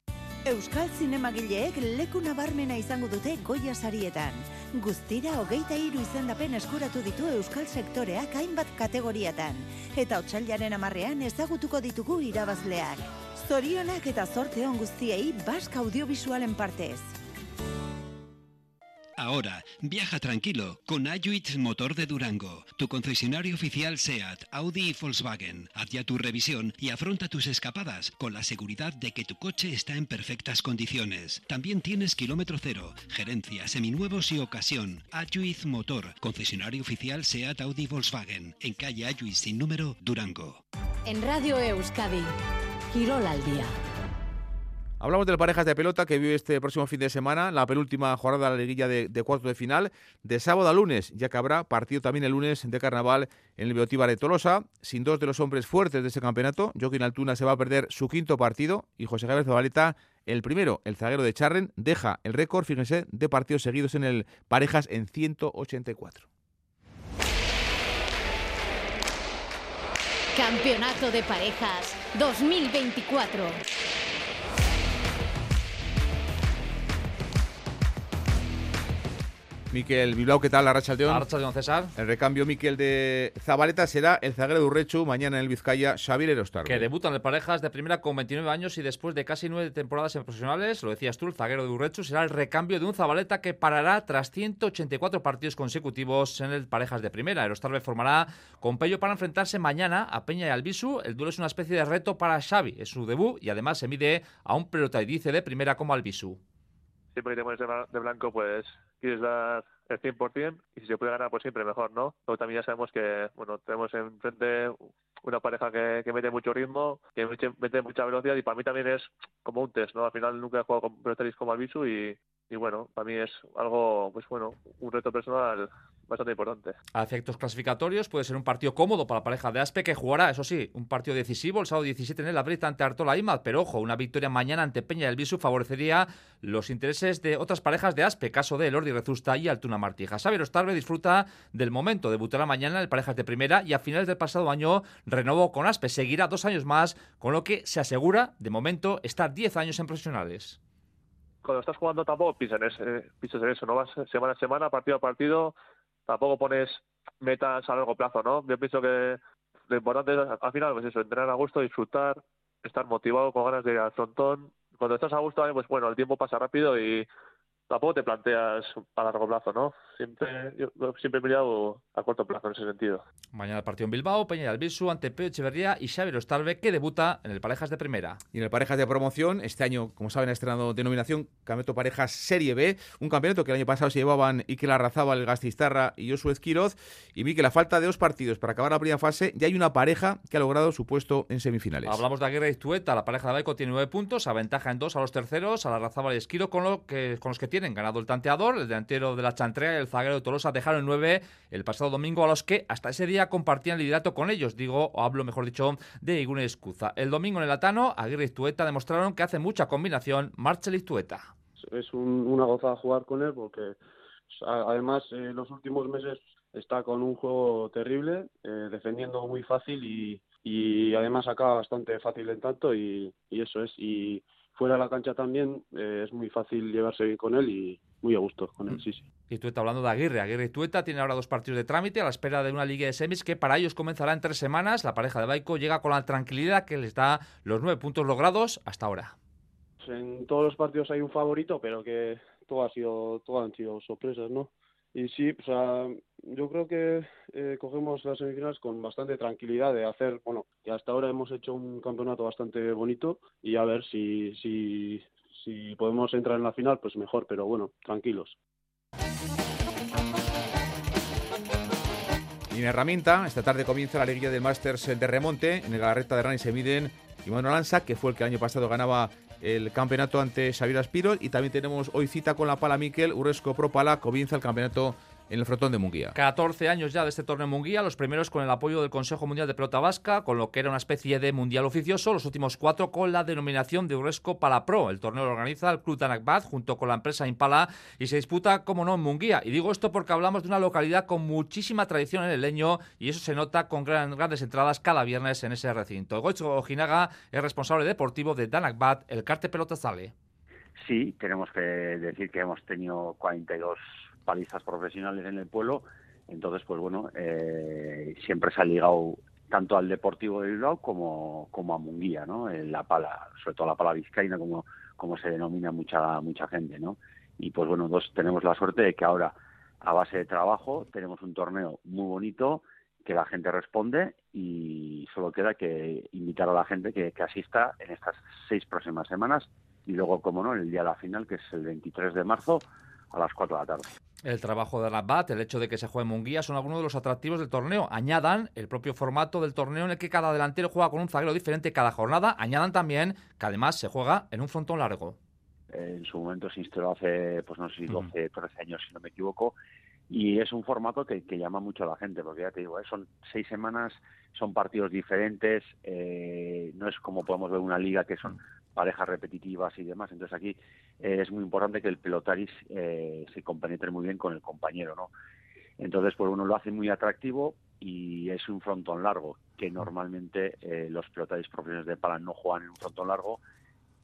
Euskal Zinemagileek leku nabarmena izango dute Goya sarietan. Guztira hogeita hiru izendapen eskuratu ditu Euskal sektoreak hainbat kategoriatan. Eta otxailaren amarrean ezagutuko ditugu irabazleak. Zorionak eta zorte on guztiei Bask Audiovisualen partez.
Ahora, viaja tranquilo con Ayuit Motor de Durango, tu concesionario oficial SEAT, Audi y Volkswagen. Haz ya tu revisión y afronta tus escapadas con la seguridad de que tu coche está en perfectas condiciones. También tienes kilómetro cero, gerencia, seminuevos y ocasión. Ayuit Motor, concesionario oficial SEAT, Audi y Volkswagen, en calle Ayuit sin número, Durango.
En Radio Euskadi, Quirol al día.
Hablamos de las parejas de pelota que vive este próximo fin de semana, la penúltima jornada de la liguilla de, cuartos de final, de sábado a lunes, ya que habrá partido también el lunes de carnaval en el Beotíbar de Tolosa, sin dos de los hombres fuertes de ese campeonato. Joaquín Altuna se va a perder su quinto partido y José Javier Zabaleta el primero. El zaguero de Charren deja el récord, fíjense, de partidos seguidos en el parejas en 184.
Campeonato de Parejas 2024.
Miquel Bilbao, ¿qué tal? La racha Aldeón.
Arrachaldeón, César.
El recambio, Miquel, de Zabaleta será el zaguero de Urrechu, mañana en el Vizcaya, Xavier Erostar.
Que debutan de parejas de primera con 29 años y después de casi nueve temporadas en profesionales, lo decías tú, el zaguero de Urrechu será el recambio de un Zabaleta que parará tras 184 partidos consecutivos en el parejas de primera. Erostarbe formará con Pello para enfrentarse mañana a Peña y Albisu. El duelo es una especie de reto para Xavi, es su debut y además se mide a un pelotadice de primera como Albisu.
Siempre que te pones de blanco, pues quieres dar el 100% y si se puede ganar pues siempre mejor, ¿no? Pero también ya sabemos que, bueno, tenemos enfrente una pareja que, que mete mucho ritmo, que mete, mucha velocidad y para mí también es como un test, ¿no? Al final nunca he jugado con pelotaris como Albisu y, y bueno, para mí es algo, pues bueno, un reto personal bastante importante.
A efectos clasificatorios puede ser un partido cómodo para la pareja de Aspe que jugará, eso sí, un partido decisivo el sábado 17 en el Abril ante Artola Imad, pero ojo, una victoria mañana ante Peña del Visu favorecería los intereses de otras parejas de Aspe, caso de Lordi Rezusta y Altuna Martija. Xavier Ostarbe disfruta del momento, debutará mañana en parejas de primera y a finales del pasado año renovó con Aspe, seguirá dos años más, con lo que se asegura de momento estar 10 años en profesionales
cuando estás jugando tampoco piensas en, en eso, no vas semana a semana, partido a partido, tampoco pones metas a largo plazo, ¿no? Yo pienso que lo importante es al final pues eso, entrenar a gusto, disfrutar, estar motivado con ganas de ir al frontón. Cuando estás a gusto, pues bueno, el tiempo pasa rápido y tampoco te planteas a largo plazo, ¿no? Siempre, yo siempre he mirado a corto plazo en ese sentido.
Mañana el partido en Bilbao, Peña Albisu ante Peo Echeverría y Xavier Ostalve, que debuta en el Parejas de Primera.
Y en el Parejas de Promoción, este año, como saben, ha estrenado denominación Campeonato Parejas Serie B, un campeonato que el año pasado se llevaban Iker Arrazábal, el Gastistarra y Josué Esquiroz, y vi que la falta de dos partidos para acabar la primera fase, ya hay una pareja que ha logrado su puesto en semifinales.
Hablamos de Aguirre y Tueta, la pareja de Baico tiene nueve puntos, aventaja en dos a los terceros, a la Arrazábal y Esquiro, con, lo que, con los que tienen ganado el tanteador, el delantero de la Chantrea y el zaguero de Tolosa dejaron 9 el pasado domingo a los que hasta ese día compartían liderato con ellos, digo, o hablo mejor dicho, de Igune Escuza. El domingo en el Atano, Aguirre y Tueta demostraron que hace mucha combinación Marchel y Tueta.
Es una gozada jugar con él porque además en los últimos meses está con un juego terrible, eh, defendiendo muy fácil y, y además acaba bastante fácil en tanto y, y eso es. Y fuera de la cancha también eh, es muy fácil llevarse bien con él y muy a gusto con él, mm. sí, sí.
Y Tueta hablando de Aguirre. Aguirre y Tueta tiene ahora dos partidos de trámite a la espera de una liga de semis que para ellos comenzará en tres semanas. La pareja de Baico llega con la tranquilidad que les da los nueve puntos logrados hasta ahora.
En todos los partidos hay un favorito, pero que todo ha sido, todo han sido sorpresas, ¿no? Y sí, o sea, yo creo que eh, cogemos las semifinales con bastante tranquilidad de hacer, bueno, hasta ahora hemos hecho un campeonato bastante bonito y a ver si, si, si podemos entrar en la final, pues mejor, pero bueno, tranquilos.
Y en herramienta, esta tarde comienza la liguilla del Masters de remonte. En el Galarreta de Rani se miden Iván Lanza, que fue el que el año pasado ganaba el campeonato ante Xavier Aspiro. Y también tenemos hoy cita con la Pala Miquel, Uresco Pro Pala, comienza el campeonato en el frontón de Munguía.
14 años ya de este torneo en Munguía, los primeros con el apoyo del Consejo Mundial de Pelota Vasca, con lo que era una especie de mundial oficioso, los últimos cuatro con la denominación de Uresco Pala Pro. El torneo lo organiza el Club Tanakbat junto con la empresa Impala y se disputa, como no, en Munguía. Y digo esto porque hablamos de una localidad con muchísima tradición en el leño y eso se nota con grandes entradas cada viernes en ese recinto. Goicho Ojinaga es responsable deportivo de Tanakbat, el Carte Pelota Sale.
Sí, tenemos que decir que hemos tenido 42 palizas profesionales en el pueblo. Entonces, pues bueno, eh, siempre se ha ligado tanto al Deportivo de Bilbao como, como a Munguía, ¿no? En la pala, sobre todo la pala vizcaína, como, como se denomina mucha, mucha gente, ¿no? Y pues bueno, dos, tenemos la suerte de que ahora, a base de trabajo, tenemos un torneo muy bonito, que la gente responde y solo queda que invitar a la gente que, asista en estas seis próximas semanas y luego, como no, el día de la final, que es el 23 de marzo, a las 4 de la tarde.
El trabajo de Rabat, el hecho de que se juegue en Munguía son algunos de los atractivos del torneo. Añadan el propio formato del torneo en el que cada delantero juega con un zaguero diferente cada jornada. Añadan también que además se juega en un frontón largo.
En su momento se instaló hace, pues no sé si 12, 13 años, si no me equivoco, y es un formato que, llama mucho a la gente, porque ya te digo, ¿eh? son seis semanas, son partidos diferentes, eh, no es como podemos ver una liga que son parejas repetitivas y demás. Entonces aquí eh, es muy importante que el pelotaris eh, se compenetre muy bien con el compañero, ¿no? Entonces, pues uno lo hace muy atractivo y es un frontón largo, que normalmente eh, los pelotaris profesionales de pala no juegan en un frontón largo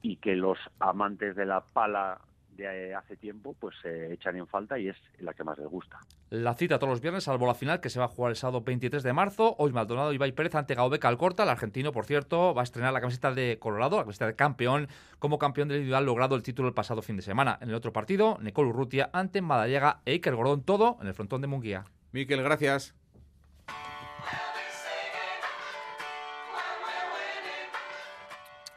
y que los amantes de la pala de hace tiempo, pues se echan en falta y es la que más les gusta.
La cita todos los viernes, salvo la final que se va a jugar el sábado 23 de marzo. Hoy Maldonado y Ibai Pérez ante Gaubeca Alcorta. El argentino, por cierto, va a estrenar la camiseta de Colorado, la camiseta de campeón, como campeón del individual logrado el título el pasado fin de semana. En el otro partido, Nicole Urrutia ante Madallega e Iker Gordón, todo en el frontón de Munguía.
Miquel, gracias.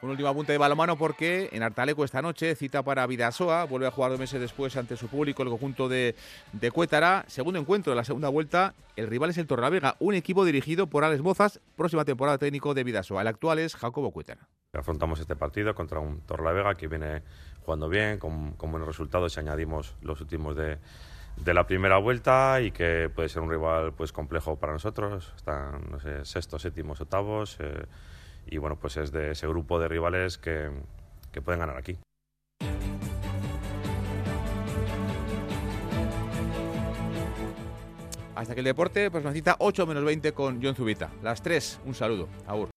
Un último apunte de balomano porque en Artaleco esta noche cita para Vidasoa, vuelve a jugar dos meses después ante su público el conjunto de, de Cuétara. Segundo encuentro de la segunda vuelta, el rival es el Torrelavega, un equipo dirigido por Alex Bozas, próxima temporada técnico de Vidasoa. El actual es Jacobo Cuétara.
Afrontamos este partido contra un Torrelavega que viene jugando bien, con, buenos resultados y añadimos los últimos de, de la primera vuelta y que puede ser un rival pues complejo para nosotros. Están, no sé, sextos, séptimos, octavos. Eh, y bueno, pues es de ese grupo de rivales que, que pueden ganar aquí.
Hasta que el deporte, pues nos cita 8 menos 20 con John Zubita. Las 3, un saludo. Aur.